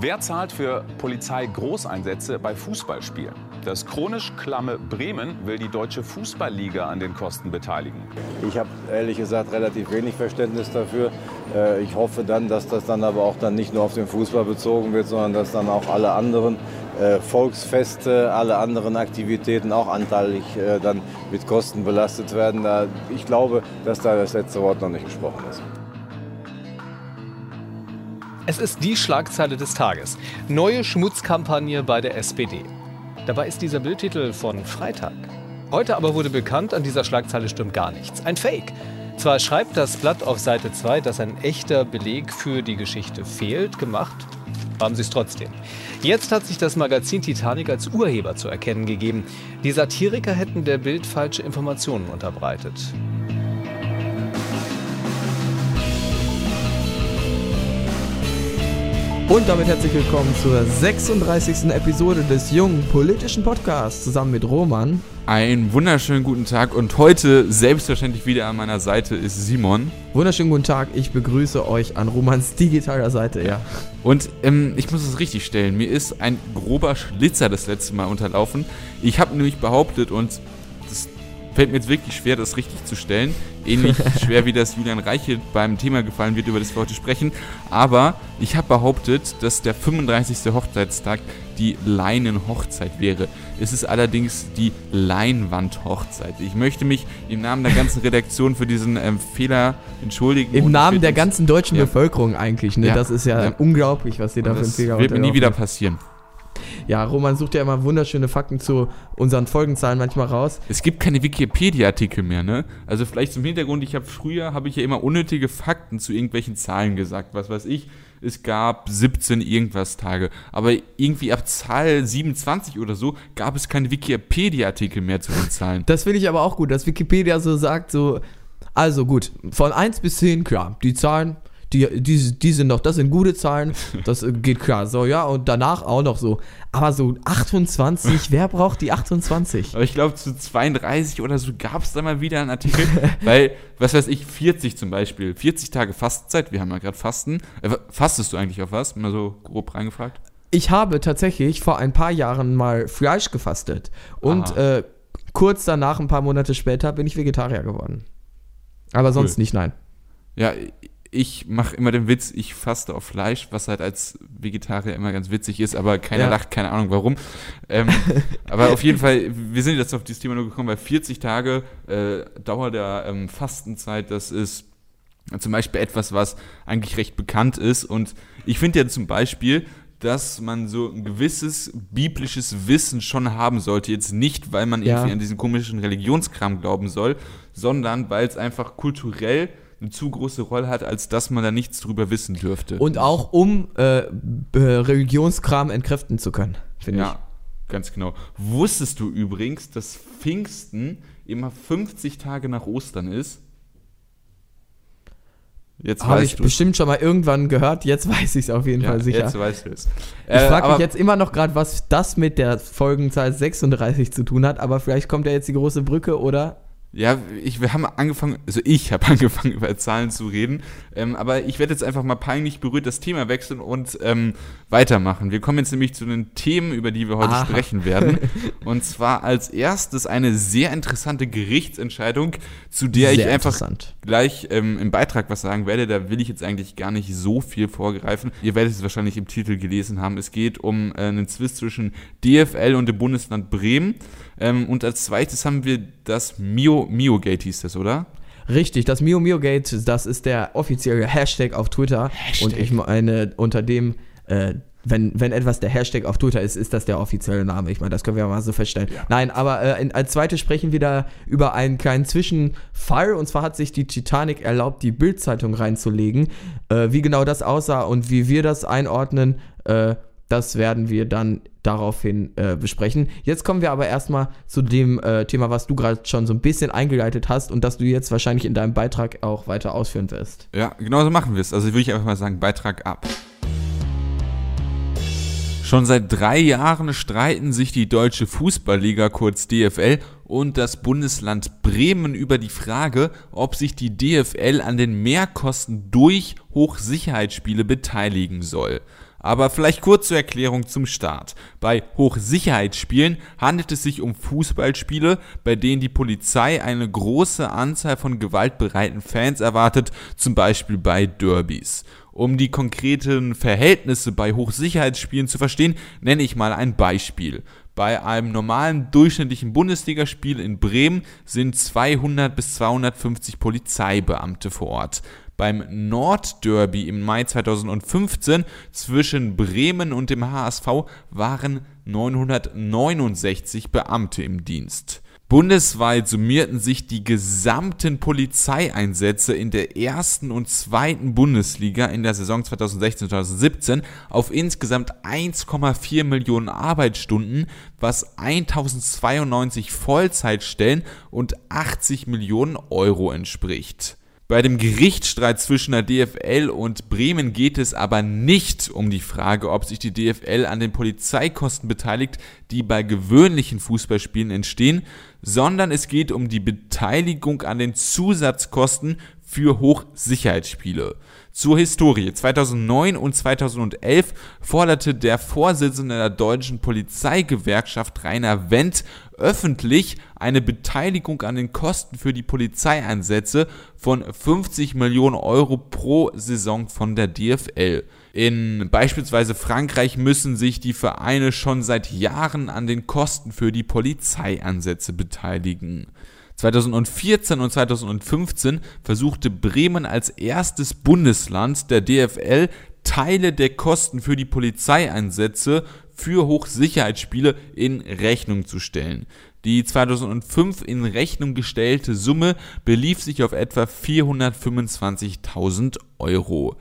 Wer zahlt für Polizei-Großeinsätze bei Fußballspielen? Das chronisch klamme Bremen will die deutsche Fußballliga an den Kosten beteiligen. Ich habe ehrlich gesagt relativ wenig Verständnis dafür. Äh, ich hoffe dann, dass das dann aber auch dann nicht nur auf den Fußball bezogen wird, sondern dass dann auch alle anderen äh, Volksfeste, alle anderen Aktivitäten auch anteilig äh, dann mit Kosten belastet werden. Ich glaube, dass da das letzte Wort noch nicht gesprochen ist. Es ist die Schlagzeile des Tages. Neue Schmutzkampagne bei der SPD. Dabei ist dieser Bildtitel von Freitag. Heute aber wurde bekannt, an dieser Schlagzeile stimmt gar nichts. Ein Fake. Zwar schreibt das Blatt auf Seite 2, dass ein echter Beleg für die Geschichte fehlt, gemacht haben sie es trotzdem. Jetzt hat sich das Magazin Titanic als Urheber zu erkennen gegeben. Die Satiriker hätten der Bild falsche Informationen unterbreitet. Und damit herzlich willkommen zur 36. Episode des jungen politischen Podcasts zusammen mit Roman. Einen wunderschönen guten Tag und heute selbstverständlich wieder an meiner Seite ist Simon. Wunderschönen guten Tag, ich begrüße euch an Romans digitaler Seite, ja. Und ähm, ich muss es richtig stellen, mir ist ein grober Schlitzer das letzte Mal unterlaufen. Ich habe nämlich behauptet und fällt mir jetzt wirklich schwer, das richtig zu stellen. Ähnlich schwer, wie das Julian Reiche beim Thema gefallen wird, über das wir heute sprechen. Aber ich habe behauptet, dass der 35. Hochzeitstag die Leinenhochzeit wäre. Es ist allerdings die Leinwandhochzeit. Ich möchte mich im Namen der ganzen Redaktion für diesen ähm, Fehler entschuldigen. Im Namen der ganzen deutschen ja. Bevölkerung eigentlich. Ne? Ja. Das ist ja, ja, unglaublich, was ihr da für einen Fehler Das wird mir nie wieder passieren. Ja, Roman sucht ja immer wunderschöne Fakten zu unseren Folgenzahlen manchmal raus. Es gibt keine Wikipedia-Artikel mehr, ne? Also vielleicht zum Hintergrund, ich habe früher, habe ich ja immer unnötige Fakten zu irgendwelchen Zahlen gesagt. Was weiß ich, es gab 17 irgendwas Tage. Aber irgendwie ab Zahl 27 oder so gab es keine Wikipedia-Artikel mehr zu den Zahlen. Das finde ich aber auch gut, dass Wikipedia so sagt, so, also gut, von 1 bis 10, klar, die Zahlen die, die, die sind noch, das sind gute Zahlen, das geht klar. So, ja, und danach auch noch so. Aber so 28, wer braucht die 28? Aber ich glaube, zu 32 oder so gab es da mal wieder einen Artikel, weil, was weiß ich, 40 zum Beispiel, 40 Tage Fastenzeit, wir haben ja gerade Fasten. Äh, fastest du eigentlich auf was? Mal so grob reingefragt. Ich habe tatsächlich vor ein paar Jahren mal Fleisch gefastet und äh, kurz danach, ein paar Monate später, bin ich Vegetarier geworden. Aber sonst cool. nicht, nein. Ja, ich mache immer den Witz, ich faste auf Fleisch, was halt als Vegetarier immer ganz witzig ist, aber keiner ja. lacht, keine Ahnung warum. Ähm, aber auf jeden Fall, wir sind jetzt auf dieses Thema nur gekommen, weil 40 Tage äh, Dauer der ähm, Fastenzeit, das ist zum Beispiel etwas, was eigentlich recht bekannt ist. Und ich finde ja zum Beispiel, dass man so ein gewisses biblisches Wissen schon haben sollte. Jetzt nicht, weil man ja. irgendwie an diesen komischen Religionskram glauben soll, sondern weil es einfach kulturell eine zu große Rolle hat, als dass man da nichts drüber wissen dürfte. Und auch um äh, Religionskram entkräften zu können, finde ja, ich. Ja, ganz genau. Wusstest du übrigens, dass Pfingsten immer 50 Tage nach Ostern ist? Jetzt Habe ich du's. bestimmt schon mal irgendwann gehört, jetzt weiß ich es auf jeden ja, Fall sicher. Jetzt weißt du es. Ich äh, frage mich jetzt immer noch gerade, was das mit der Folgenzahl 36 zu tun hat, aber vielleicht kommt ja jetzt die große Brücke oder ja, ich, wir haben angefangen, also ich habe angefangen über Zahlen zu reden, ähm, aber ich werde jetzt einfach mal peinlich berührt das Thema wechseln und ähm, weitermachen. Wir kommen jetzt nämlich zu den Themen, über die wir heute Aha. sprechen werden. Und zwar als erstes eine sehr interessante Gerichtsentscheidung, zu der sehr ich einfach gleich ähm, im Beitrag was sagen werde. Da will ich jetzt eigentlich gar nicht so viel vorgreifen. Ihr werdet es wahrscheinlich im Titel gelesen haben. Es geht um äh, einen Zwist zwischen DFL und dem Bundesland Bremen. Ähm, und als zweites haben wir das Mio, Mio-Gate hieß das, oder? Richtig, das Mio Mio Gate, das ist der offizielle Hashtag auf Twitter. Hashtag. Und ich meine, unter dem, äh, wenn, wenn etwas der Hashtag auf Twitter ist, ist das der offizielle Name. Ich meine, das können wir mal so feststellen. Ja. Nein, aber äh, in, als zweites sprechen wir da über einen kleinen Zwischenfall. Und zwar hat sich die Titanic erlaubt, die Bildzeitung reinzulegen. Äh, wie genau das aussah und wie wir das einordnen, äh, das werden wir dann daraufhin äh, besprechen. Jetzt kommen wir aber erstmal zu dem äh, Thema, was du gerade schon so ein bisschen eingeleitet hast und das du jetzt wahrscheinlich in deinem Beitrag auch weiter ausführen wirst. Ja, genau so machen wir es. Also würde ich einfach mal sagen, Beitrag ab. Schon seit drei Jahren streiten sich die Deutsche Fußballliga kurz DFL und das Bundesland Bremen über die Frage, ob sich die DFL an den Mehrkosten durch Hochsicherheitsspiele beteiligen soll. Aber vielleicht kurz zur Erklärung zum Start. Bei Hochsicherheitsspielen handelt es sich um Fußballspiele, bei denen die Polizei eine große Anzahl von gewaltbereiten Fans erwartet, zum Beispiel bei Derbys. Um die konkreten Verhältnisse bei Hochsicherheitsspielen zu verstehen, nenne ich mal ein Beispiel. Bei einem normalen durchschnittlichen Bundesligaspiel in Bremen sind 200 bis 250 Polizeibeamte vor Ort beim Nordderby im Mai 2015 zwischen Bremen und dem HSV waren 969 Beamte im Dienst. Bundesweit summierten sich die gesamten Polizeieinsätze in der ersten und zweiten Bundesliga in der Saison 2016-2017 auf insgesamt 1,4 Millionen Arbeitsstunden, was 1092 Vollzeitstellen und 80 Millionen Euro entspricht. Bei dem Gerichtsstreit zwischen der DFL und Bremen geht es aber nicht um die Frage, ob sich die DFL an den Polizeikosten beteiligt, die bei gewöhnlichen Fußballspielen entstehen, sondern es geht um die Beteiligung an den Zusatzkosten für Hochsicherheitsspiele. Zur Historie. 2009 und 2011 forderte der Vorsitzende der deutschen Polizeigewerkschaft Rainer Wendt öffentlich eine Beteiligung an den Kosten für die Polizeieinsätze von 50 Millionen Euro pro Saison von der DFL. In beispielsweise Frankreich müssen sich die Vereine schon seit Jahren an den Kosten für die Polizeieinsätze beteiligen. 2014 und 2015 versuchte Bremen als erstes Bundesland der DFL Teile der Kosten für die Polizeieinsätze für Hochsicherheitsspiele in Rechnung zu stellen. Die 2005 in Rechnung gestellte Summe belief sich auf etwa 425.000 Euro.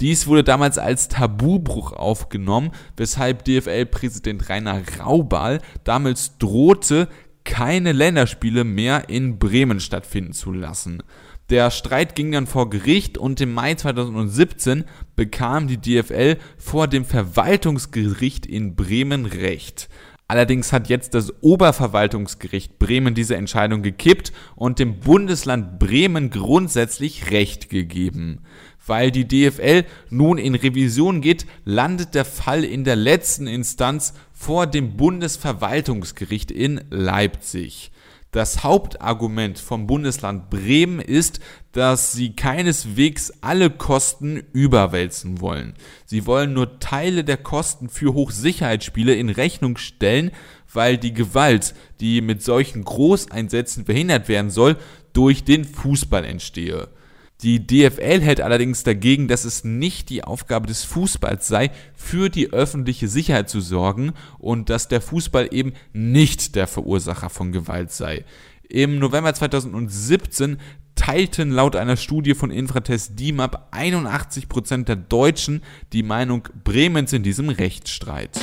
Dies wurde damals als Tabubruch aufgenommen, weshalb DFL-Präsident Rainer Raubal damals drohte, keine Länderspiele mehr in Bremen stattfinden zu lassen. Der Streit ging dann vor Gericht und im Mai 2017 bekam die DFL vor dem Verwaltungsgericht in Bremen Recht. Allerdings hat jetzt das Oberverwaltungsgericht Bremen diese Entscheidung gekippt und dem Bundesland Bremen grundsätzlich Recht gegeben. Weil die DFL nun in Revision geht, landet der Fall in der letzten Instanz vor dem Bundesverwaltungsgericht in Leipzig. Das Hauptargument vom Bundesland Bremen ist, dass sie keineswegs alle Kosten überwälzen wollen. Sie wollen nur Teile der Kosten für Hochsicherheitsspiele in Rechnung stellen, weil die Gewalt, die mit solchen Großeinsätzen verhindert werden soll, durch den Fußball entstehe. Die DFL hält allerdings dagegen, dass es nicht die Aufgabe des Fußballs sei, für die öffentliche Sicherheit zu sorgen und dass der Fußball eben nicht der Verursacher von Gewalt sei. Im November 2017 teilten laut einer Studie von Infratest DIMAP 81% der Deutschen die Meinung Bremens in diesem Rechtsstreit.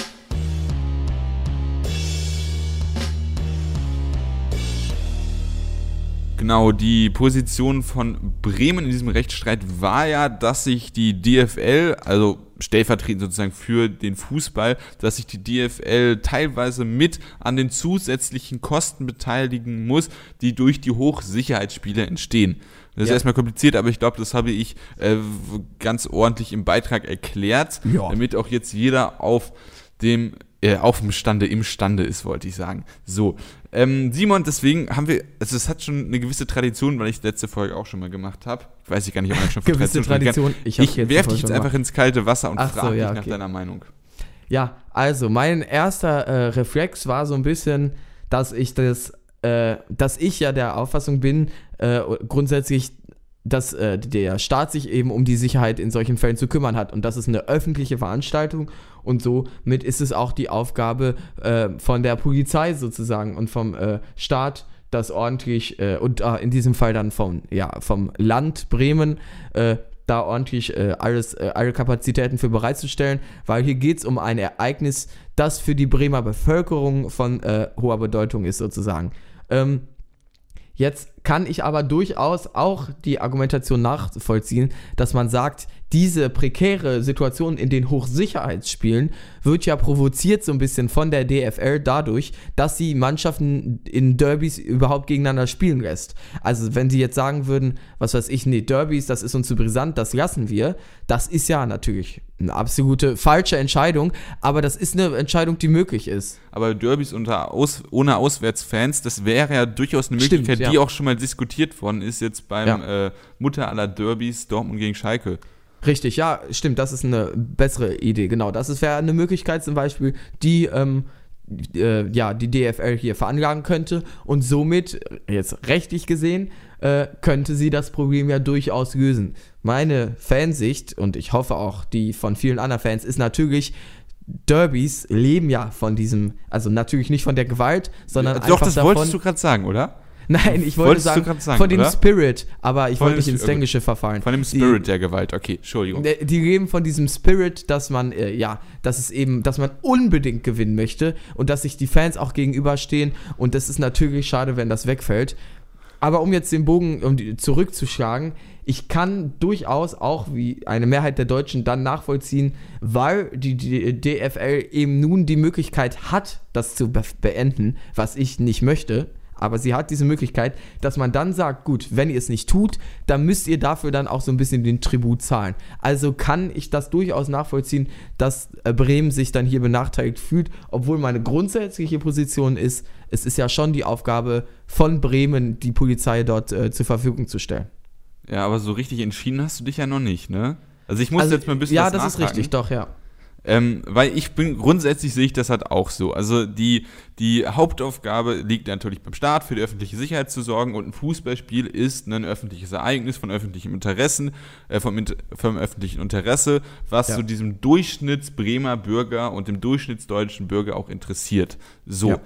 Genau, die Position von Bremen in diesem Rechtsstreit war ja, dass sich die DFL, also stellvertretend sozusagen für den Fußball, dass sich die DFL teilweise mit an den zusätzlichen Kosten beteiligen muss, die durch die Hochsicherheitsspiele entstehen. Das ist ja. erstmal kompliziert, aber ich glaube, das habe ich äh, ganz ordentlich im Beitrag erklärt, ja. damit auch jetzt jeder auf dem äh, auf dem Stande, im Stande ist, wollte ich sagen. So, ähm, Simon, deswegen haben wir, also es hat schon eine gewisse Tradition, weil ich letzte Folge auch schon mal gemacht habe. Ich weiß ich gar nicht, ob man schon von gewisse Tradition. Ich, ich werfe dich jetzt einfach ins kalte Wasser und frage so, ja, dich nach deiner Meinung. Ja, also mein erster äh, Reflex war so ein bisschen, dass ich das, äh, dass ich ja der Auffassung bin, äh, grundsätzlich dass äh, der Staat sich eben um die Sicherheit in solchen Fällen zu kümmern hat. Und das ist eine öffentliche Veranstaltung und somit ist es auch die Aufgabe äh, von der Polizei sozusagen und vom äh, Staat, das ordentlich äh, und äh, in diesem Fall dann vom, ja, vom Land Bremen äh, da ordentlich alles, alle Kapazitäten für bereitzustellen, weil hier geht es um ein Ereignis, das für die Bremer Bevölkerung von hoher Bedeutung ist sozusagen. Ähm, Jetzt kann ich aber durchaus auch die Argumentation nachvollziehen, dass man sagt, diese prekäre Situation in den Hochsicherheitsspielen wird ja provoziert so ein bisschen von der DFL dadurch, dass sie Mannschaften in Derbys überhaupt gegeneinander spielen lässt. Also wenn sie jetzt sagen würden, was weiß ich, nee, Derbys, das ist uns zu brisant, das lassen wir, das ist ja natürlich eine absolute falsche Entscheidung, aber das ist eine Entscheidung, die möglich ist. Aber Derbys unter Aus, ohne Auswärtsfans, das wäre ja durchaus eine Möglichkeit, Stimmt, ja. die auch schon mal diskutiert worden ist, jetzt beim ja. äh, Mutter aller Derbys Dortmund gegen Schalke. Richtig, ja, stimmt, das ist eine bessere Idee, genau. Das wäre eine Möglichkeit zum Beispiel, die, ähm, äh, ja, die DFL hier veranlagen könnte und somit, jetzt rechtlich gesehen, äh, könnte sie das Problem ja durchaus lösen. Meine Fansicht und ich hoffe auch die von vielen anderen Fans ist natürlich, Derbys leben ja von diesem, also natürlich nicht von der Gewalt, sondern doch, einfach das davon, wolltest du gerade sagen, oder? Nein, ich wollte sagen, sagen, von dem oder? Spirit, aber ich von wollte nicht ins Englische verfallen. Von dem Spirit die, der Gewalt, okay, Entschuldigung. Die leben von diesem Spirit, dass man, äh, ja, dass es eben, dass man unbedingt gewinnen möchte und dass sich die Fans auch gegenüberstehen und das ist natürlich schade, wenn das wegfällt. Aber um jetzt den Bogen um zurückzuschlagen, ich kann durchaus auch wie eine Mehrheit der Deutschen dann nachvollziehen, weil die, die DFL eben nun die Möglichkeit hat, das zu be beenden, was ich nicht möchte aber sie hat diese Möglichkeit, dass man dann sagt, gut, wenn ihr es nicht tut, dann müsst ihr dafür dann auch so ein bisschen den Tribut zahlen. Also kann ich das durchaus nachvollziehen, dass äh, Bremen sich dann hier benachteiligt fühlt, obwohl meine grundsätzliche Position ist, es ist ja schon die Aufgabe von Bremen, die Polizei dort äh, zur Verfügung zu stellen. Ja, aber so richtig entschieden hast du dich ja noch nicht, ne? Also ich muss also, jetzt mal ein bisschen Ja, das nachhaken. ist richtig, doch, ja. Ähm, weil ich bin, grundsätzlich sehe ich das halt auch so. Also die, die Hauptaufgabe liegt natürlich beim Staat, für die öffentliche Sicherheit zu sorgen und ein Fußballspiel ist ein öffentliches Ereignis von öffentlichem Interessen, äh, vom, vom öffentlichen Interesse, was ja. so diesem Durchschnitts-Bremer Bürger und dem durchschnittsdeutschen Bürger auch interessiert. So. Ja.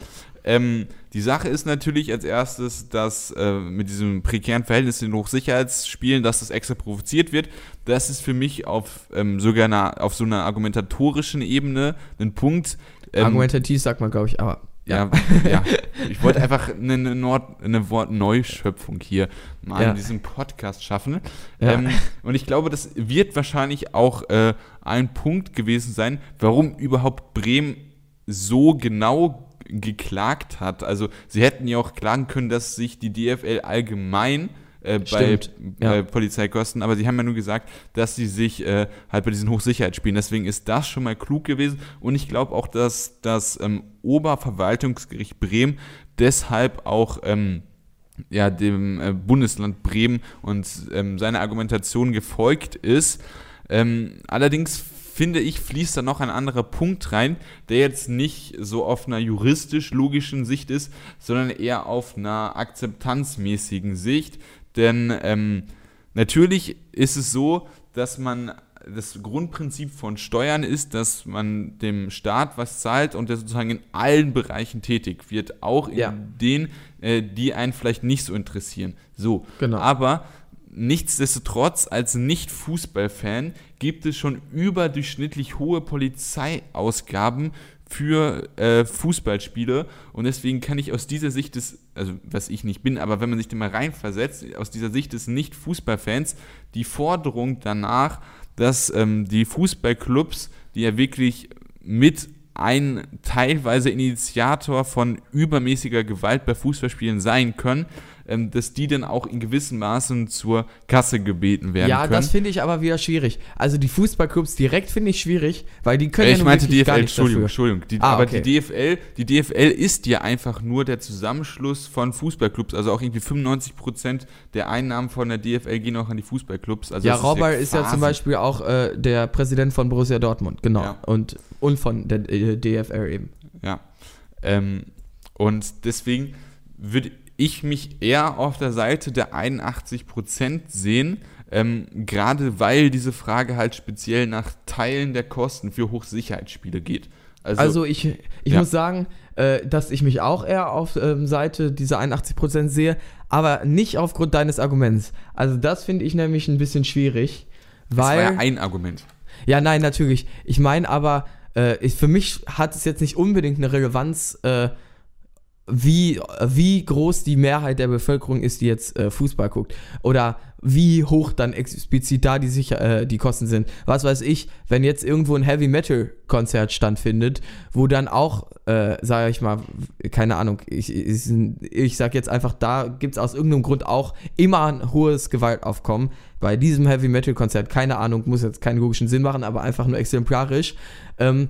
Ähm, die Sache ist natürlich als erstes, dass äh, mit diesem prekären Verhältnis in Hochsicherheitsspielen, dass das extra provoziert wird. Das ist für mich auf ähm, sogar einer, auf so einer argumentatorischen Ebene ein Punkt. Ähm, Argumentativ sagt man, glaube ich, aber ja, ja. Ich wollte einfach eine, eine, eine Wortneuschöpfung hier mal ja. in diesem Podcast schaffen. Ja. Ähm, und ich glaube, das wird wahrscheinlich auch äh, ein Punkt gewesen sein, warum überhaupt Bremen so genau geklagt hat. Also sie hätten ja auch klagen können, dass sich die DFL allgemein äh, bei ja. äh, Polizeikosten, aber sie haben ja nur gesagt, dass sie sich äh, halt bei diesen Hochsicherheitsspielen, deswegen ist das schon mal klug gewesen und ich glaube auch, dass das ähm, Oberverwaltungsgericht Bremen deshalb auch ähm, ja, dem äh, Bundesland Bremen und ähm, seiner Argumentation gefolgt ist. Ähm, allerdings finde ich, fließt da noch ein anderer Punkt rein, der jetzt nicht so auf einer juristisch-logischen Sicht ist, sondern eher auf einer akzeptanzmäßigen Sicht. Denn ähm, natürlich ist es so, dass man das Grundprinzip von Steuern ist, dass man dem Staat was zahlt und der sozusagen in allen Bereichen tätig wird, auch in ja. denen, äh, die einen vielleicht nicht so interessieren. So, genau. aber nichtsdestotrotz als Nicht-Fußballfan gibt es schon überdurchschnittlich hohe Polizeiausgaben für äh, Fußballspiele. Und deswegen kann ich aus dieser Sicht des, also was ich nicht bin, aber wenn man sich da mal reinversetzt, aus dieser Sicht des Nicht-Fußballfans die Forderung danach, dass ähm, die Fußballclubs, die ja wirklich mit ein teilweise Initiator von übermäßiger Gewalt bei Fußballspielen sein können, ähm, dass die dann auch in gewissem Maßen zur Kasse gebeten werden ja, können. Ja, das finde ich aber wieder schwierig. Also die Fußballclubs direkt finde ich schwierig, weil die können äh, ich ja meinte DFL, Entschuldigung, Entschuldigung. Die, ah, aber okay. die DFL, die DFL ist ja einfach nur der Zusammenschluss von Fußballclubs. Also auch irgendwie 95 Prozent der Einnahmen von der DFL gehen auch an die Fußballclubs. Also ja, Robber ist, ja, ist ja zum Beispiel auch äh, der Präsident von Borussia Dortmund, genau. Ja. Und, und von der äh, DFL eben. Ja. Ähm, und deswegen würde ich mich eher auf der Seite der 81% sehen, ähm, gerade weil diese Frage halt speziell nach Teilen der Kosten für Hochsicherheitsspiele geht. Also, also ich, ich ja. muss sagen, äh, dass ich mich auch eher auf ähm, Seite dieser 81% sehe, aber nicht aufgrund deines Arguments. Also das finde ich nämlich ein bisschen schwierig, weil... Das war ja ein Argument. Ja, nein, natürlich. Ich meine aber, äh, ich, für mich hat es jetzt nicht unbedingt eine Relevanz, äh, wie, wie groß die Mehrheit der Bevölkerung ist, die jetzt äh, Fußball guckt. Oder wie hoch dann explizit da die, Sicher äh, die Kosten sind. Was weiß ich, wenn jetzt irgendwo ein Heavy Metal Konzert stattfindet, wo dann auch, äh, sage ich mal, keine Ahnung, ich, ich, ich sag jetzt einfach, da gibt es aus irgendeinem Grund auch immer ein hohes Gewaltaufkommen. Bei diesem Heavy Metal Konzert, keine Ahnung, muss jetzt keinen logischen Sinn machen, aber einfach nur exemplarisch. Ähm,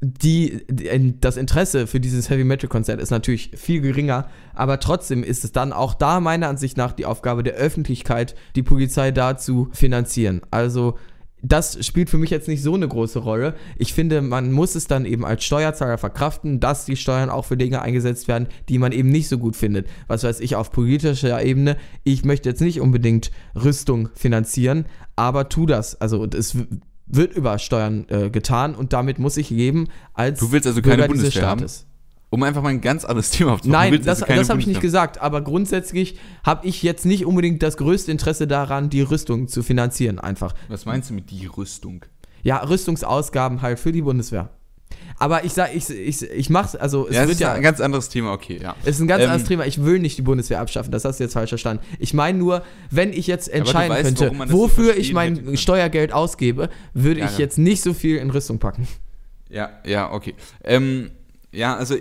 die, die, das Interesse für dieses Heavy Metal Konzert ist natürlich viel geringer, aber trotzdem ist es dann auch da meiner Ansicht nach die Aufgabe der Öffentlichkeit, die Polizei da zu finanzieren. Also das spielt für mich jetzt nicht so eine große Rolle. Ich finde, man muss es dann eben als Steuerzahler verkraften, dass die Steuern auch für Dinge eingesetzt werden, die man eben nicht so gut findet. Was weiß ich auf politischer Ebene. Ich möchte jetzt nicht unbedingt Rüstung finanzieren, aber tu das. Also es wird über Steuern äh, getan und damit muss ich leben als Du willst also keine Bürger Bundeswehr haben? Um einfach mal ein ganz anderes Thema aufzunehmen. Nein, das, also das habe ich nicht gesagt, aber grundsätzlich habe ich jetzt nicht unbedingt das größte Interesse daran, die Rüstung zu finanzieren einfach. Was meinst du mit die Rüstung? Ja, Rüstungsausgaben halt für die Bundeswehr. Aber ich sag, ich, ich, ich mach's, also es ja, wird ist ja. ein ganz anderes Thema, okay, ja. Es ist ein ganz ähm, anderes Thema. Ich will nicht die Bundeswehr abschaffen, das hast du jetzt falsch verstanden. Ich meine nur, wenn ich jetzt entscheiden weißt, könnte, wofür so ich mein Steuergeld ausgebe, würde ja, ich jetzt nicht so viel in Rüstung packen. Ja, ja, okay. Ähm, ja, also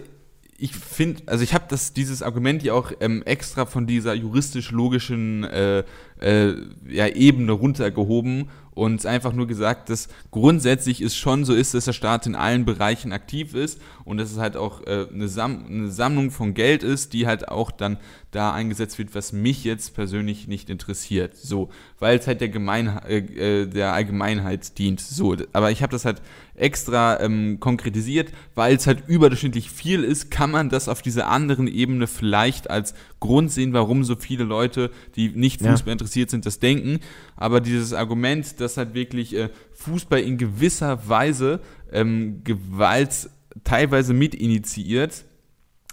ich finde, also ich habe dieses Argument ja auch ähm, extra von dieser juristisch-logischen äh, äh, ja, Ebene runtergehoben und einfach nur gesagt, dass grundsätzlich es schon so ist, dass der Staat in allen Bereichen aktiv ist und dass es halt auch äh, eine, Sam eine Sammlung von Geld ist, die halt auch dann da eingesetzt wird, was mich jetzt persönlich nicht interessiert. So, weil es halt der, Gemein äh, äh, der Allgemeinheit dient. So, aber ich habe das halt extra ähm, konkretisiert, weil es halt überdurchschnittlich viel ist, kann man das auf dieser anderen Ebene vielleicht als Grund sehen, warum so viele Leute, die nicht Fußball ja. Interessiert sind, das denken. Aber dieses Argument, dass halt wirklich äh, Fußball in gewisser Weise ähm, Gewalt teilweise mitinitiiert,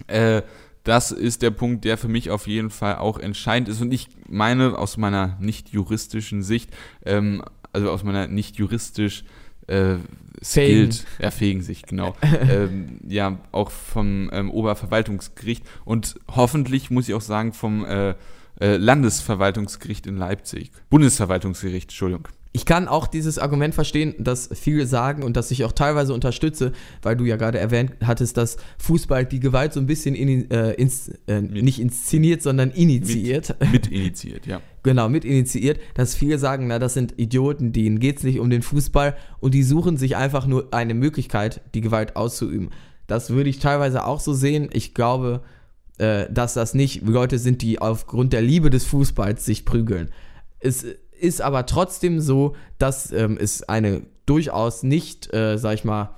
äh, das ist der Punkt, der für mich auf jeden Fall auch entscheidend ist. Und ich meine aus meiner nicht juristischen Sicht, ähm, also aus meiner nicht juristisch äh, skilled, ja, fähigen Sicht, genau, ähm, ja, auch vom ähm, Oberverwaltungsgericht und hoffentlich, muss ich auch sagen, vom äh, äh, Landesverwaltungsgericht in Leipzig. Bundesverwaltungsgericht, Entschuldigung ich kann auch dieses Argument verstehen, dass viele sagen und dass ich auch teilweise unterstütze, weil du ja gerade erwähnt hattest, dass Fußball die Gewalt so ein bisschen in, äh, ins, äh, nicht inszeniert, sondern initiiert. Mit, mit initiiert, ja. genau, mit initiiert, dass viele sagen, na, das sind Idioten, denen geht es nicht um den Fußball und die suchen sich einfach nur eine Möglichkeit, die Gewalt auszuüben. Das würde ich teilweise auch so sehen. Ich glaube, äh, dass das nicht Leute sind, die aufgrund der Liebe des Fußballs sich prügeln. Es ist aber trotzdem so, dass ähm, es eine durchaus nicht, äh, sag ich mal,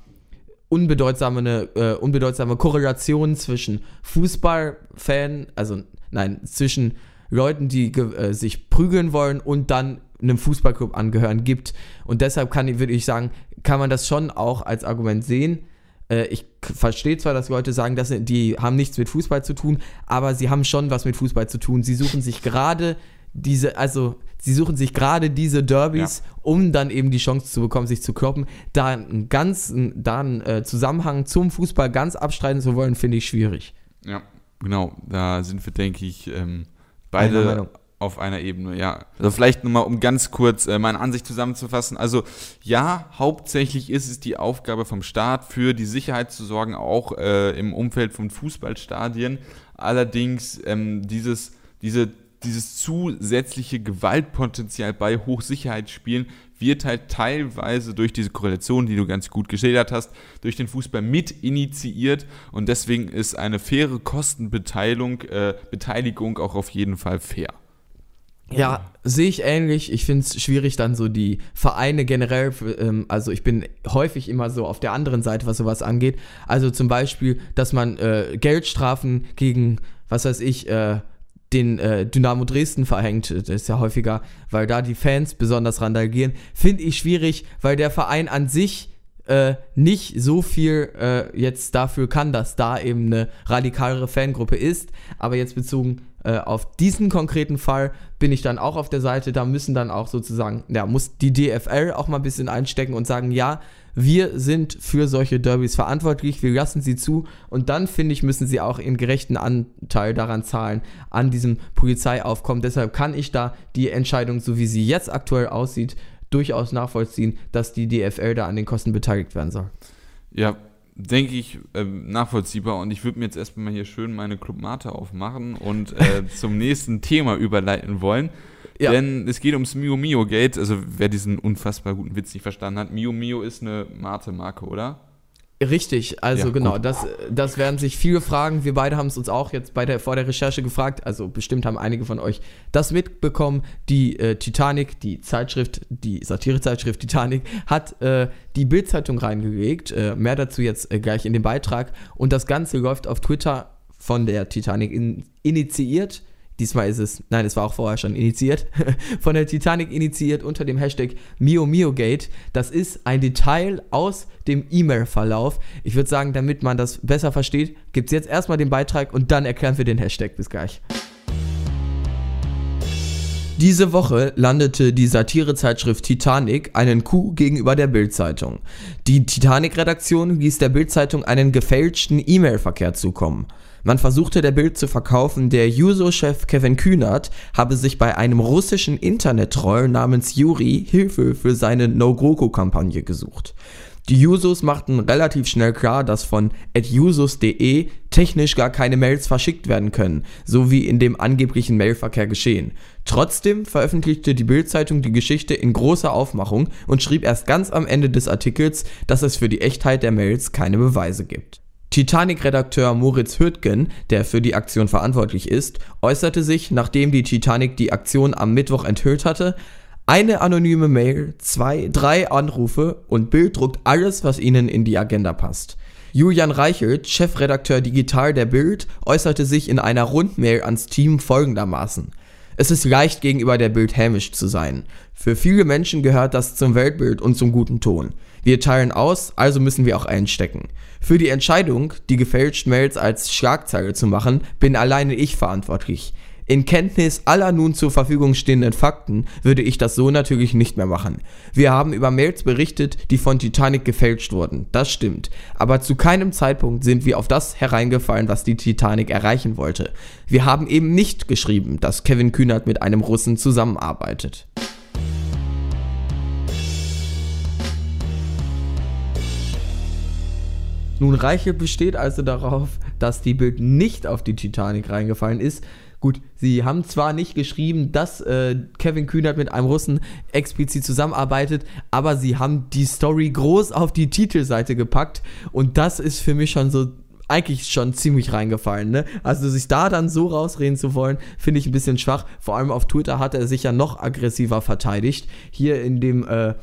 unbedeutsame, äh, unbedeutsame Korrelation zwischen Fußballfan, also nein, zwischen Leuten, die äh, sich prügeln wollen und dann einem Fußballclub angehören gibt. Und deshalb kann, würde ich sagen, kann man das schon auch als Argument sehen. Äh, ich verstehe zwar, dass Leute sagen, dass die haben nichts mit Fußball zu tun, aber sie haben schon was mit Fußball zu tun. Sie suchen sich gerade diese, also sie suchen sich gerade diese Derbys, ja. um dann eben die Chance zu bekommen, sich zu kloppen. Da einen ganzen da einen, äh, Zusammenhang zum Fußball ganz abstreiten zu wollen, finde ich schwierig. Ja, genau. Da sind wir, denke ich, ähm, beide auf einer Ebene, ja. Also vielleicht nochmal, um ganz kurz äh, meine Ansicht zusammenzufassen. Also ja, hauptsächlich ist es die Aufgabe vom Staat, für die Sicherheit zu sorgen, auch äh, im Umfeld von Fußballstadien. Allerdings ähm, dieses, diese dieses zusätzliche Gewaltpotenzial bei Hochsicherheitsspielen wird halt teilweise durch diese Korrelation, die du ganz gut geschildert hast, durch den Fußball mit initiiert und deswegen ist eine faire Kostenbeteiligung äh, Beteiligung auch auf jeden Fall fair. Ja, sehe ich ähnlich. Ich finde es schwierig, dann so die Vereine generell, ähm, also ich bin häufig immer so auf der anderen Seite, was sowas angeht. Also zum Beispiel, dass man äh, Geldstrafen gegen, was weiß ich, äh, den äh, Dynamo Dresden verhängt, das ist ja häufiger, weil da die Fans besonders randalieren, finde ich schwierig, weil der Verein an sich äh, nicht so viel äh, jetzt dafür kann, dass da eben eine radikalere Fangruppe ist. Aber jetzt bezogen äh, auf diesen konkreten Fall bin ich dann auch auf der Seite, da müssen dann auch sozusagen, ja, muss die DFL auch mal ein bisschen einstecken und sagen, ja, wir sind für solche Derbys verantwortlich, wir lassen sie zu und dann finde ich, müssen sie auch ihren gerechten Anteil daran zahlen, an diesem Polizeiaufkommen. Deshalb kann ich da die Entscheidung, so wie sie jetzt aktuell aussieht, durchaus nachvollziehen, dass die DFL da an den Kosten beteiligt werden soll. Ja, denke ich, äh, nachvollziehbar. Und ich würde mir jetzt erstmal hier schön meine Clubmate aufmachen und äh, zum nächsten Thema überleiten wollen. Ja. Denn es geht ums Mio Mio Gate. Also wer diesen unfassbar guten Witz nicht verstanden hat, Mio Mio ist eine Mate-Marke, oder? Richtig, also ja, genau, das, das werden sich viele fragen. Wir beide haben es uns auch jetzt bei der, vor der Recherche gefragt. Also bestimmt haben einige von euch das mitbekommen. Die äh, Titanic, die Zeitschrift, die Satirezeitschrift Titanic, hat äh, die Bildzeitung reingelegt. Äh, mehr dazu jetzt äh, gleich in dem Beitrag. Und das Ganze läuft auf Twitter von der Titanic in, initiiert Diesmal ist es, nein, es war auch vorher schon initiiert, von der Titanic initiiert unter dem Hashtag MioMioGate. Das ist ein Detail aus dem E-Mail-Verlauf. Ich würde sagen, damit man das besser versteht, gibt es jetzt erstmal den Beitrag und dann erklären wir den Hashtag. Bis gleich. Diese Woche landete die Satirezeitschrift Titanic einen Coup gegenüber der Bild-Zeitung. Die Titanic-Redaktion ließ der Bild-Zeitung einen gefälschten E-Mail-Verkehr zukommen. Man versuchte der Bild zu verkaufen, der Juso-Chef Kevin Kühnert habe sich bei einem russischen Internet-Troll namens Yuri Hilfe für seine No-GroKo-Kampagne gesucht. Die Jusos machten relativ schnell klar, dass von @jusos.de technisch gar keine Mails verschickt werden können, so wie in dem angeblichen Mailverkehr geschehen. Trotzdem veröffentlichte die Bild-Zeitung die Geschichte in großer Aufmachung und schrieb erst ganz am Ende des Artikels, dass es für die Echtheit der Mails keine Beweise gibt. Titanic-Redakteur Moritz Hürtgen, der für die Aktion verantwortlich ist, äußerte sich, nachdem die Titanic die Aktion am Mittwoch enthüllt hatte, eine anonyme Mail, zwei, drei Anrufe und Bild druckt alles, was ihnen in die Agenda passt. Julian Reichelt, Chefredakteur Digital der Bild, äußerte sich in einer Rundmail ans Team folgendermaßen. Es ist leicht gegenüber der Bild hämisch zu sein. Für viele Menschen gehört das zum Weltbild und zum guten Ton. Wir teilen aus, also müssen wir auch einstecken. Für die Entscheidung, die gefälschten Mails als Schlagzeile zu machen, bin alleine ich verantwortlich. In Kenntnis aller nun zur Verfügung stehenden Fakten würde ich das so natürlich nicht mehr machen. Wir haben über Mails berichtet, die von Titanic gefälscht wurden. Das stimmt. Aber zu keinem Zeitpunkt sind wir auf das hereingefallen, was die Titanic erreichen wollte. Wir haben eben nicht geschrieben, dass Kevin Kühnert mit einem Russen zusammenarbeitet. Nun, Reichel besteht also darauf, dass die Bild nicht auf die Titanic reingefallen ist. Gut, sie haben zwar nicht geschrieben, dass äh, Kevin Kühnert mit einem Russen explizit zusammenarbeitet, aber sie haben die Story groß auf die Titelseite gepackt und das ist für mich schon so eigentlich schon ziemlich reingefallen, ne? Also sich da dann so rausreden zu wollen, finde ich ein bisschen schwach. Vor allem auf Twitter hat er sich ja noch aggressiver verteidigt. Hier in dem äh,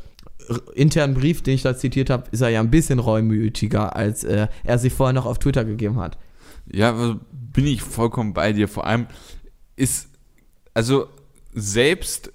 internen Brief, den ich da zitiert habe, ist er ja ein bisschen reumütiger, als äh, er sich vorher noch auf Twitter gegeben hat. Ja, also bin ich vollkommen bei dir. Vor allem ist, also selbst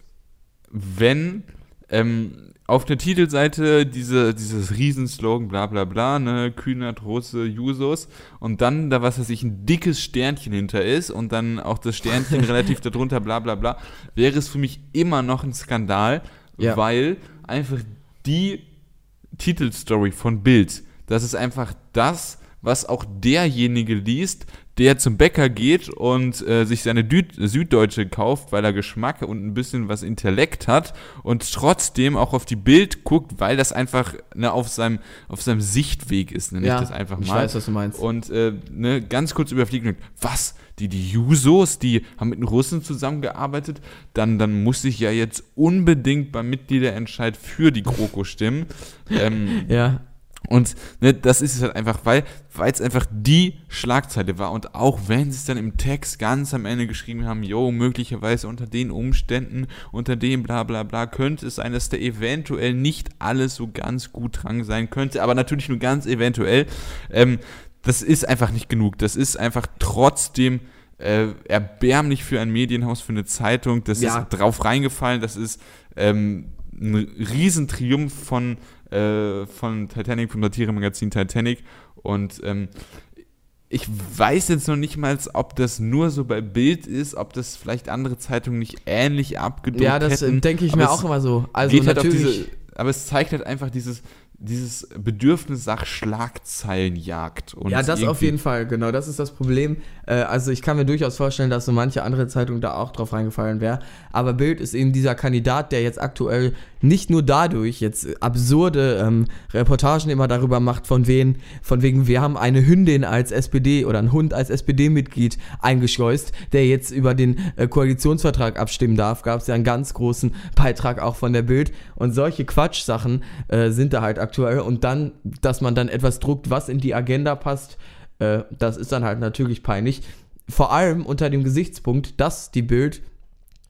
wenn ähm, auf der Titelseite diese, dieses Riesenslogan, bla bla bla, ne, Kühnert, Russe, Jusos, und dann da, was weiß ich, ein dickes Sternchen hinter ist und dann auch das Sternchen relativ darunter, bla bla bla, wäre es für mich immer noch ein Skandal, ja. weil einfach die Titelstory von Bild, das ist einfach das, was auch derjenige liest, der zum Bäcker geht und äh, sich seine Dü Süddeutsche kauft, weil er Geschmack und ein bisschen was Intellekt hat und trotzdem auch auf die Bild guckt, weil das einfach ne, auf, seinem, auf seinem Sichtweg ist, nenne ja, ich das einfach mal. Ich weiß, was du meinst. Und äh, ne, ganz kurz überfliegen, was? Die, die Jusos, die haben mit den Russen zusammengearbeitet, dann, dann muss ich ja jetzt unbedingt beim Mitgliederentscheid für die Kroko stimmen. ähm, ja. Und ne, das ist es halt einfach, weil es einfach die Schlagzeile war. Und auch wenn sie es dann im Text ganz am Ende geschrieben haben, jo, möglicherweise unter den Umständen, unter dem bla bla bla, könnte es sein, dass da eventuell nicht alles so ganz gut dran sein könnte, aber natürlich nur ganz eventuell. Ähm, das ist einfach nicht genug. Das ist einfach trotzdem äh, erbärmlich für ein Medienhaus, für eine Zeitung. Das ja. ist drauf reingefallen. Das ist ähm, ein Riesentriumph von äh, von Titanic, vom Satire-Magazin Titanic. Und ähm, ich weiß jetzt noch nicht mal, ob das nur so bei Bild ist, ob das vielleicht andere Zeitungen nicht ähnlich abgedruckt Ja, das denke ich aber mir auch immer so. Also natürlich. Halt diese, aber es zeigt halt einfach dieses, dieses Bedürfnis nach Schlagzeilenjagd. Und ja, das auf jeden Fall, genau, das ist das Problem. Äh, also ich kann mir durchaus vorstellen, dass so manche andere Zeitung da auch drauf reingefallen wäre. Aber Bild ist eben dieser Kandidat, der jetzt aktuell nicht nur dadurch jetzt absurde ähm, Reportagen immer darüber macht, von wen, von wegen, wir haben eine Hündin als SPD oder einen Hund als SPD-Mitglied eingeschleust, der jetzt über den äh, Koalitionsvertrag abstimmen darf. Gab es ja einen ganz großen Beitrag auch von der Bild. Und solche Quatschsachen äh, sind da halt aktuell. Und dann, dass man dann etwas druckt, was in die Agenda passt, äh, das ist dann halt natürlich peinlich. Vor allem unter dem Gesichtspunkt, dass die Bild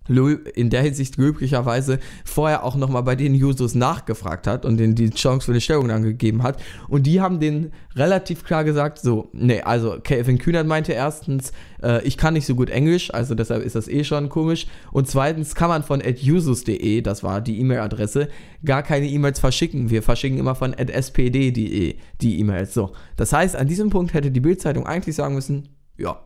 in der Hinsicht glücklicherweise vorher auch nochmal bei den Users nachgefragt hat und denen die Chance für eine Stellung angegeben hat. Und die haben denen relativ klar gesagt, so, nee, also Kevin Kühnert meinte erstens, äh, ich kann nicht so gut Englisch, also deshalb ist das eh schon komisch. Und zweitens kann man von @usus.de, das war die E-Mail-Adresse, gar keine E-Mails verschicken. Wir verschicken immer von @spd.de die E-Mails. So, das heißt, an diesem Punkt hätte die Bildzeitung eigentlich sagen müssen, ja,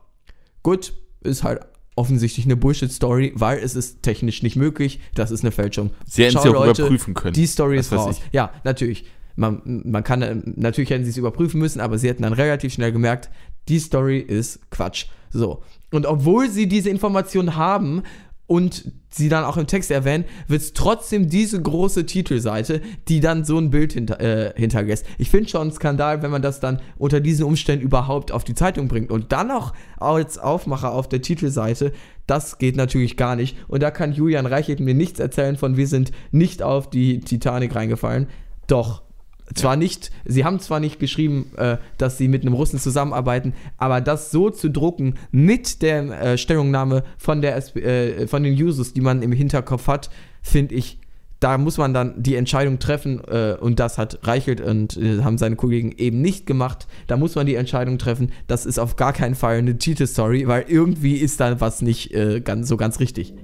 gut, ist halt offensichtlich eine Bullshit-Story, weil es ist technisch nicht möglich. Das ist eine Fälschung. Sie hätten sie auch Leute, überprüfen können. Die Story ist raus. Ich. Ja, natürlich. Man, man kann, natürlich hätten sie es überprüfen müssen, aber sie hätten dann relativ schnell gemerkt, die Story ist Quatsch. So. Und obwohl sie diese Information haben, und sie dann auch im Text erwähnen, wird es trotzdem diese große Titelseite, die dann so ein Bild hinter, äh, hinterlässt. Ich finde schon ein Skandal, wenn man das dann unter diesen Umständen überhaupt auf die Zeitung bringt und dann noch als Aufmacher auf der Titelseite. Das geht natürlich gar nicht. Und da kann Julian Reichelt mir nichts erzählen von, wir sind nicht auf die Titanic reingefallen. Doch, zwar nicht, sie haben zwar nicht geschrieben, äh, dass sie mit einem Russen zusammenarbeiten, aber das so zu drucken mit der äh, Stellungnahme von, der, äh, von den Users, die man im Hinterkopf hat, finde ich, da muss man dann die Entscheidung treffen äh, und das hat Reichelt und äh, haben seine Kollegen eben nicht gemacht. Da muss man die Entscheidung treffen, das ist auf gar keinen Fall eine Titelstory, weil irgendwie ist da was nicht äh, ganz, so ganz richtig.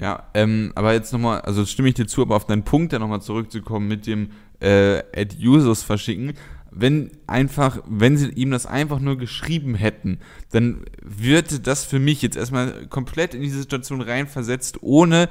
Ja, ähm, aber jetzt nochmal, also stimme ich dir zu, aber auf deinen Punkt ja nochmal zurückzukommen mit dem äh, at users verschicken. Wenn einfach, wenn sie ihm das einfach nur geschrieben hätten, dann würde das für mich jetzt erstmal komplett in diese Situation reinversetzt, ohne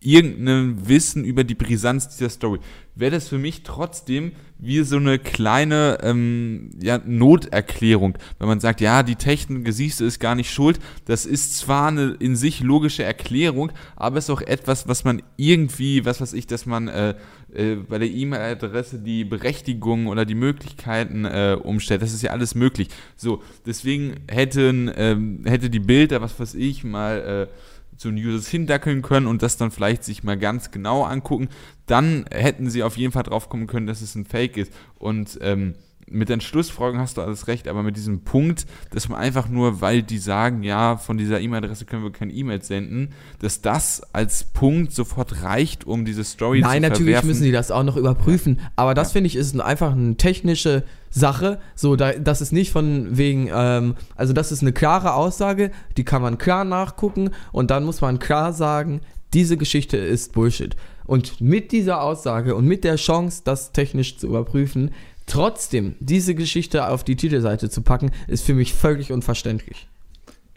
irgendein Wissen über die Brisanz dieser Story. Wäre das für mich trotzdem wie so eine kleine ähm, ja, Noterklärung, wenn man sagt, ja, die Technik, du, ist gar nicht schuld. Das ist zwar eine in sich logische Erklärung, aber es ist auch etwas, was man irgendwie, was weiß ich, dass man äh, äh, bei der E-Mail-Adresse die Berechtigung oder die Möglichkeiten äh, umstellt. Das ist ja alles möglich. So, deswegen hätten, ähm, hätte die Bilder, was weiß ich, mal äh, zu Users hindackeln können und das dann vielleicht sich mal ganz genau angucken, dann hätten sie auf jeden Fall drauf kommen können, dass es ein Fake ist. Und ähm, mit den Schlussfragen hast du alles recht, aber mit diesem Punkt, dass man einfach nur, weil die sagen, ja, von dieser E-Mail-Adresse können wir keine E-Mails senden, dass das als Punkt sofort reicht, um diese Story Nein, zu Nein, natürlich müssen sie das auch noch überprüfen, aber das ja. finde ich ist einfach eine technische Sache, so, da, das ist nicht von wegen, ähm, also das ist eine klare Aussage, die kann man klar nachgucken und dann muss man klar sagen, diese Geschichte ist Bullshit. Und mit dieser Aussage und mit der Chance, das technisch zu überprüfen, trotzdem diese Geschichte auf die Titelseite zu packen, ist für mich völlig unverständlich.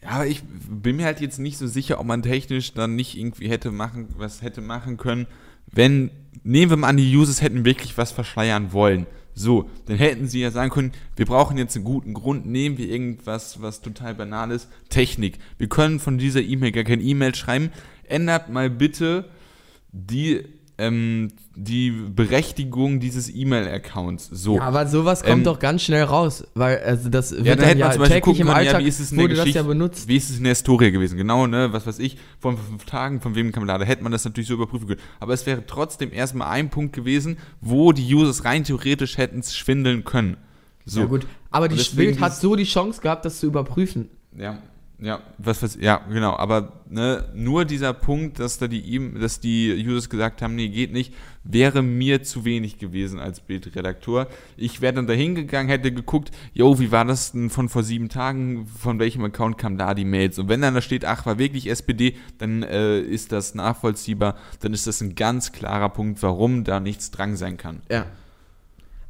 Ja, aber ich bin mir halt jetzt nicht so sicher, ob man technisch dann nicht irgendwie hätte machen, was hätte machen können, wenn, nehmen wir mal an, die Users hätten wirklich was verschleiern wollen. So, dann hätten sie ja sagen können, wir brauchen jetzt einen guten Grund, nehmen wir irgendwas, was total banal ist, Technik. Wir können von dieser E-Mail gar kein E-Mail schreiben. Ändert mal bitte die ähm, die Berechtigung dieses E-Mail-Accounts. So. Ja, aber sowas kommt ähm, doch ganz schnell raus, weil also das wird ja, da dann ja täglich im Alltag, ja, wie ist es in wurde das ja benutzt. Wie ist es in der Historie gewesen? Genau, ne, was weiß ich, vor fünf Tagen, von wem kann man da, da hätte man das natürlich so überprüfen können. Aber es wäre trotzdem erstmal ein Punkt gewesen, wo die Users rein theoretisch hätten schwindeln können. So. Ja gut, aber die Bild hat so die Chance gehabt, das zu überprüfen. Ja, ja, was, was, ja, genau. Aber ne, nur dieser Punkt, dass da die, dass die Users gesagt haben, nee, geht nicht, wäre mir zu wenig gewesen als Bildredakteur. Ich wäre dann da hingegangen, hätte geguckt, yo, wie war das denn von vor sieben Tagen, von welchem Account kam da die Mails? Und wenn dann da steht, ach, war wirklich SPD, dann äh, ist das nachvollziehbar, dann ist das ein ganz klarer Punkt, warum da nichts dran sein kann. Ja.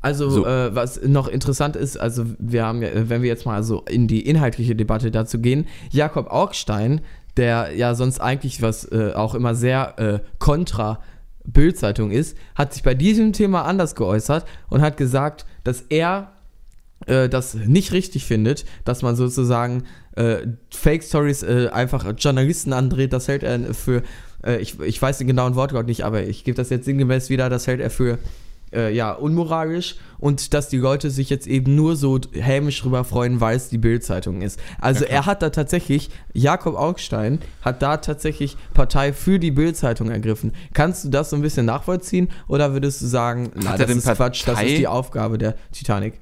Also, so. äh, was noch interessant ist, also wir haben ja, wenn wir jetzt mal so in die inhaltliche Debatte dazu gehen, Jakob Augstein, der ja sonst eigentlich was äh, auch immer sehr äh, kontra Bild-Zeitung ist, hat sich bei diesem Thema anders geäußert und hat gesagt, dass er äh, das nicht richtig findet, dass man sozusagen äh, Fake Stories äh, einfach Journalisten andreht. Das hält er für, äh, ich, ich weiß den genauen Wortlaut nicht, aber ich gebe das jetzt sinngemäß wieder, das hält er für äh, ja, unmoralisch und dass die Leute sich jetzt eben nur so hämisch drüber freuen, weil es die Bildzeitung ist. Also Ja, er hat da tatsächlich, Jakob Augstein hat da tatsächlich Partei für die Bildzeitung ergriffen. Kannst du das so ein bisschen nachvollziehen oder würdest du sagen, na, das ist Quatsch, das Partei? ist die Aufgabe der Titanic?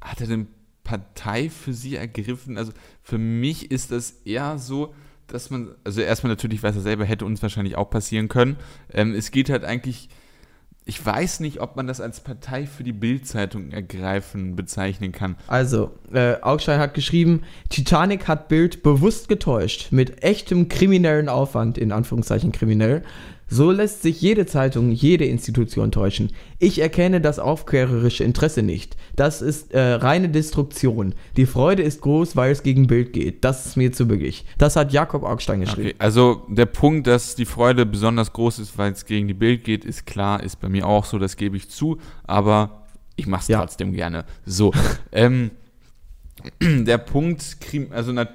Hat er denn Partei für sie ergriffen? Also für mich ist das eher so, dass man, also erstmal natürlich weiß er selber, hätte uns wahrscheinlich auch passieren können. Ähm, es geht halt eigentlich, ich weiß nicht, ob man das als Partei für die Bildzeitung ergreifen bezeichnen kann. Also, äh, Augstein hat geschrieben, Titanic hat Bild bewusst getäuscht, mit echtem kriminellen Aufwand, in Anführungszeichen kriminell. So lässt sich jede Zeitung, jede Institution täuschen. Ich erkenne das aufklärerische Interesse nicht. Das ist äh, reine Destruktion. Die Freude ist groß, weil es gegen Bild geht. Das ist mir zu billig. Das hat Jakob Augstein geschrieben. Okay, also der Punkt, dass die Freude besonders groß ist, weil es gegen die Bild geht, ist klar, ist bei mir auch so, das gebe ich zu, aber ich mache es Ja. trotzdem gerne. So, ähm, der Punkt, also na, na,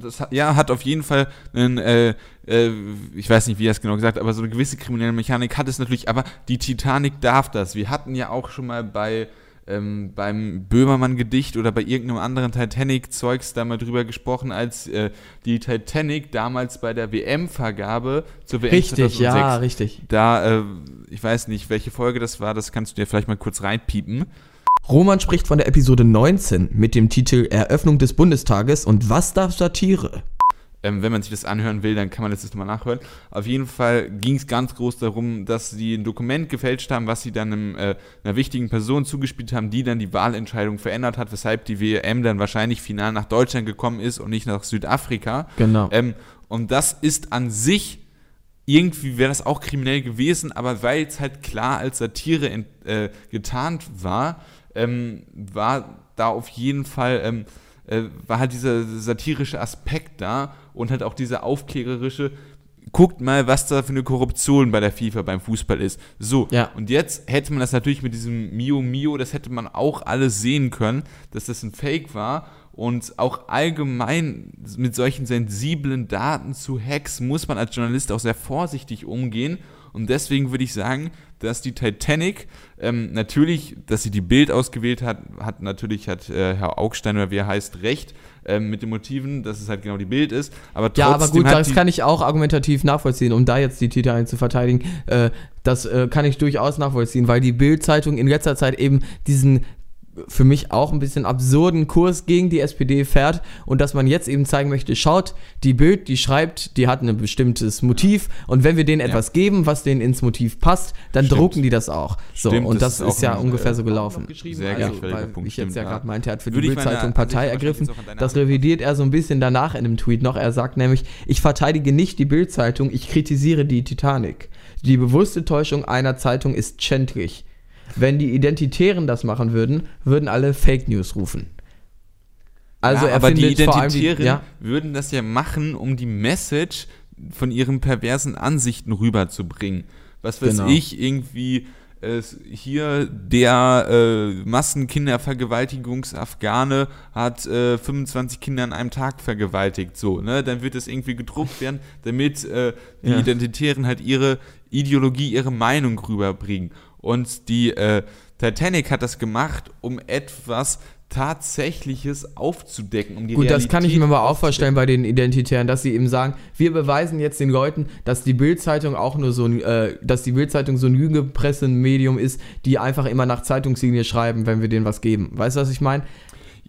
das ja, hat auf jeden Fall einen, äh, äh, ich weiß nicht, wie er es genau gesagt hat, aber so eine gewisse kriminelle Mechanik hat es natürlich, aber die Titanic darf das. Wir hatten ja auch schon mal bei ähm, beim Böhmermann-Gedicht oder bei irgendeinem anderen Titanic-Zeugs da mal drüber gesprochen, als äh, die Titanic damals bei der WM-Vergabe zur WM Richtig, 2006 ja, richtig. da, äh, ich weiß nicht, welche Folge das war, das kannst du dir vielleicht mal kurz reinpiepen. Roman spricht von der Episode 19 mit dem Titel Eröffnung des Bundestages und was darf Satire? Ähm, wenn man sich das anhören will, dann kann man das jetzt nochmal nachhören. Auf jeden Fall ging es ganz groß darum, dass sie ein Dokument gefälscht haben, was sie dann einem, äh, einer wichtigen Person zugespielt haben, die dann die Wahlentscheidung verändert hat, weshalb die WM dann wahrscheinlich final nach Deutschland gekommen ist und nicht nach Südafrika. Genau. Ähm, und das ist an sich irgendwie wäre das auch kriminell gewesen, aber weil es halt klar als Satire ent, äh, getarnt war, ähm, war da auf jeden Fall, ähm, äh, war halt dieser satirische Aspekt da und halt auch dieser aufklärerische, guckt mal, was da für eine Korruption bei der FIFA beim Fußball ist. So, Ja. und jetzt hätte man das natürlich mit diesem Mio Mio, das hätte man auch alles sehen können, dass das ein Fake war. Und auch allgemein mit solchen sensiblen Daten zu Hacks muss man als Journalist auch sehr vorsichtig umgehen. Und deswegen würde ich sagen, dass die Titanic ähm, natürlich, dass sie die Bild ausgewählt hat, hat natürlich hat äh, Herr Augstein oder wie er heißt recht ähm, mit den Motiven, dass es halt genau die Bild ist. Aber trotzdem Ja, aber gut, das kann ich auch argumentativ nachvollziehen, um da jetzt die Titanic zu verteidigen. Äh, das äh, kann ich durchaus nachvollziehen, weil die Bild-Zeitung in letzter Zeit eben diesen für mich auch ein bisschen absurden Kurs gegen die SPD fährt und dass man jetzt eben zeigen möchte, schaut, die Bild, die schreibt, die hat ein bestimmtes Motiv und wenn wir denen etwas geben, was denen ins Motiv passt, dann Stimmt. drucken die das auch. So, Stimmt, und das das, ist ja ungefähr äh, so gelaufen. Sehr ja, gefälliger weil Punkt, ich jetzt ja ja. gerade meinte, er hat für die Würde meine Bild-Zeitung Partei ergriffen. Das revidiert er so ein bisschen danach in dem Tweet noch. Er sagt nämlich, ich verteidige nicht die Bild-Zeitung, ich kritisiere die Titanic. Die bewusste Täuschung einer Zeitung ist schändlich. Wenn die Identitären das machen würden, würden alle Fake News rufen. Also ja, er aber die allem die, Identitären ja, würden das ja machen, um die Message von ihren perversen Ansichten rüberzubringen. Was weiß Genau. ich, irgendwie äh, hier der äh, Massenkindervergewaltigungsafghane hat äh, 25 Kinder an einem Tag vergewaltigt, so, ne? Dann wird das irgendwie gedruckt werden, damit äh, die Ja. Identitären halt ihre Ideologie, ihre Meinung rüberbringen. Und die äh, Titanic hat das gemacht, um etwas Tatsächliches aufzudecken, um die Gut, das kann ich Realität mir aber auch vorstellen bei den Identitären, dass sie eben sagen, wir beweisen jetzt den Leuten, dass die Bildzeitung auch nur so ein, äh, dass die Bildzeitung so ein Lügepressenmedium ist, die einfach immer nach Zeitungslinie schreiben, wenn wir denen was geben. Weißt du, was ich meine?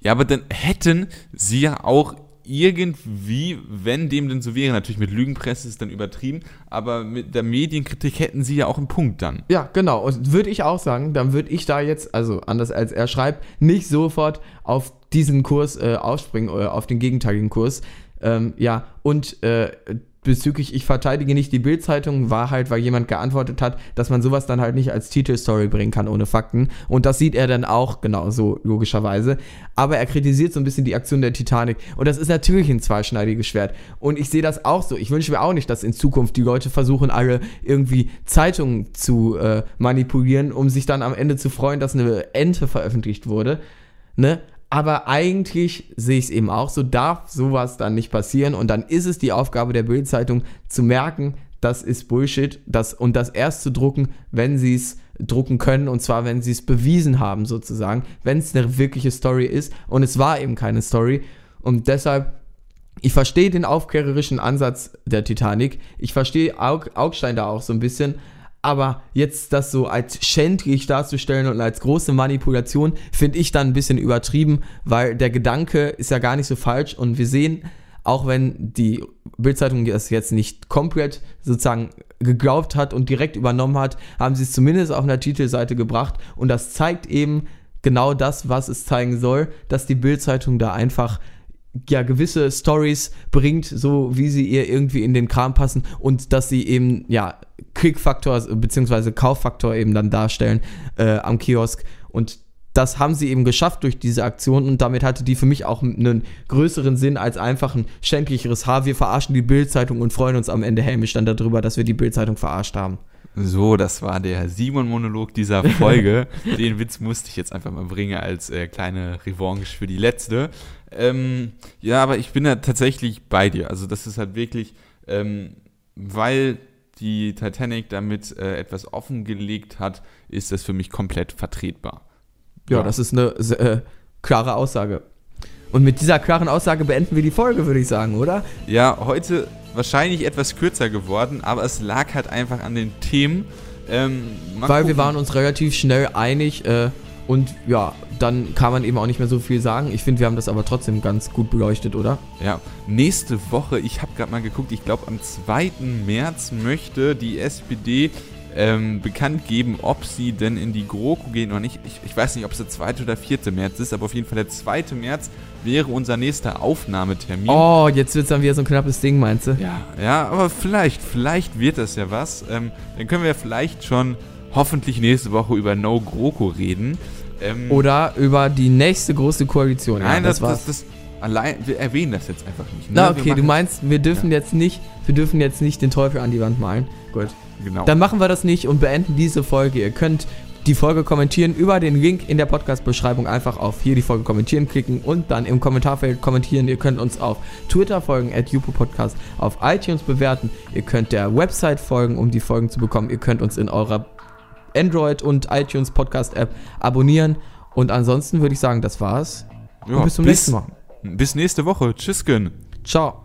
Ja, aber dann hätten sie ja auch irgendwie, wenn dem denn so wäre, natürlich mit Lügenpresse ist dann übertrieben, aber mit der Medienkritik hätten sie ja auch einen Punkt dann. Ja, genau. Und würde ich auch sagen, dann würde ich da jetzt, also anders als er schreibt, nicht sofort auf diesen Kurs äh, aufspringen oder auf den gegenteiligen Kurs. Ähm, ja, und äh, bezüglich ich verteidige nicht die Bildzeitung war halt, weil jemand geantwortet hat, dass man sowas dann halt nicht als Titelstory bringen kann ohne Fakten. Und das sieht er dann auch genauso, logischerweise. Aber er kritisiert so ein bisschen die Aktion der Titanic. Und das ist natürlich ein zweischneidiges Schwert. Und ich sehe das auch so. Ich wünsche mir auch nicht, dass in Zukunft die Leute versuchen, alle irgendwie Zeitungen zu äh, manipulieren, um sich dann am Ende zu freuen, dass eine Ente veröffentlicht wurde. Ne? Aber eigentlich sehe ich es eben auch so, darf sowas dann nicht passieren. Und dann ist es die Aufgabe der Bildzeitung zu merken, das ist Bullshit das, und das erst zu drucken, wenn sie es drucken können. Und zwar, wenn sie es bewiesen haben, sozusagen. Wenn es eine wirkliche Story ist. Und es war eben keine Story. Und deshalb ich verstehe den aufklärerischen Ansatz der Titanic. Ich verstehe Aug Augstein da auch so ein bisschen. Aber jetzt das so als schändlich darzustellen und als große Manipulation, finde ich dann ein bisschen übertrieben, weil der Gedanke ist ja gar nicht so falsch. Und wir sehen, auch wenn die Bildzeitung das jetzt nicht komplett sozusagen geglaubt hat und direkt übernommen hat, haben sie es zumindest auf einer Titelseite gebracht. Und das zeigt eben genau das, was es zeigen soll, dass die Bildzeitung da einfach ja gewisse Stories bringt, so wie sie ihr irgendwie in den Kram passen und dass sie eben ja Klickfaktor bzw. Kauffaktor eben dann darstellen äh, am Kiosk und das haben sie eben geschafft durch diese Aktion und damit hatte die für mich auch einen größeren Sinn als einfach ein schändlicheres Haar. Wir verarschen die Bildzeitung und freuen uns am Ende hämisch dann darüber, dass wir die Bildzeitung verarscht haben. So, das war der Simon-Monolog dieser Folge. Den Witz musste ich jetzt einfach mal bringen als äh, kleine Revanche für die letzte. Ähm, ja, aber ich bin ja tatsächlich bei dir. Also das ist halt wirklich, ähm, weil die Titanic damit äh, etwas offengelegt hat, ist das für mich komplett vertretbar. Ja, ja. das ist eine äh, klare Aussage. Und mit dieser klaren Aussage beenden wir die Folge, würde ich sagen, oder? Ja, heute wahrscheinlich etwas kürzer geworden, aber es lag halt einfach an den Themen. Ähm, Weil gucken. wir waren uns relativ schnell einig, äh, und ja, dann kann man eben auch nicht mehr so viel sagen. Ich finde, wir haben das aber trotzdem ganz gut beleuchtet, oder? Ja, nächste Woche, ich habe gerade mal geguckt, ich glaube am 2. März möchte die SPD ähm, bekannt geben, ob sie denn in die GroKo gehen oder nicht. Ich, ich, weiß nicht, ob es der 2. oder 4. März ist, aber auf jeden Fall der 2. März wäre unser nächster Aufnahmetermin. Oh, jetzt wird es dann wieder so ein knappes Ding, meinst du? Ja, ja, aber vielleicht, vielleicht wird das ja was. Ähm, dann können wir vielleicht schon hoffentlich nächste Woche über No GroKo reden. Ähm, Oder über die nächste große Koalition. Nein, ja, das, das, das, allein, wir erwähnen das jetzt einfach nicht. Ne? Na, okay, du meinst, wir dürfen ja. jetzt nicht, wir dürfen jetzt nicht den Teufel an die Wand malen. Gut. Genau. Dann machen wir das nicht und beenden diese Folge. Ihr könnt die Folge kommentieren über den Link in der Podcast-Beschreibung. Einfach auf hier die Folge kommentieren klicken und dann im Kommentarfeld kommentieren. Ihr könnt uns auf Twitter folgen, at Podcast, auf iTunes bewerten. Ihr könnt der Website folgen, um die Folgen zu bekommen. Ihr könnt uns in eurer Android und iTunes Podcast App abonnieren. Und ansonsten würde ich sagen, das war's. Ja, bis zum bis, nächsten Mal. Bis nächste Woche. Tschüss. Ciao.